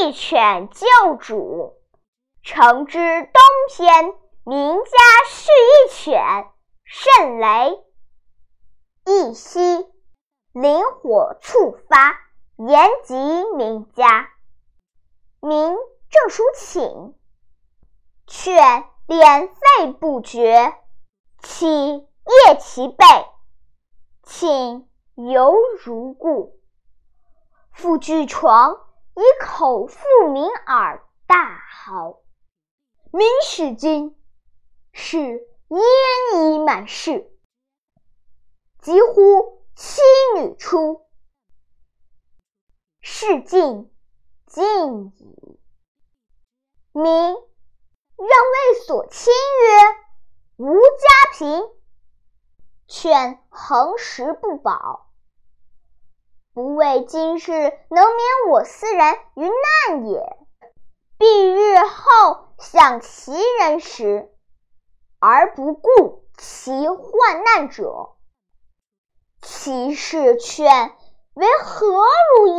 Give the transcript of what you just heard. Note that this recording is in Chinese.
一犬救主。城之东篇，名家蓄一犬，甚雷。一夕，灵火猝发，言及名家。民正属寝，犬连吠不绝，起夜其背，寝犹如故。复据床，以口腹鸣耳，大嚎。民始惊，是烟已满室。急呼妻女出，事尽，尽矣。民让谓所亲曰：“吾家贫，犬恒食不饱，不为今日能免我斯人于难也。必日后。”享其人时，而不顾其患难者，其事劝为何如耶？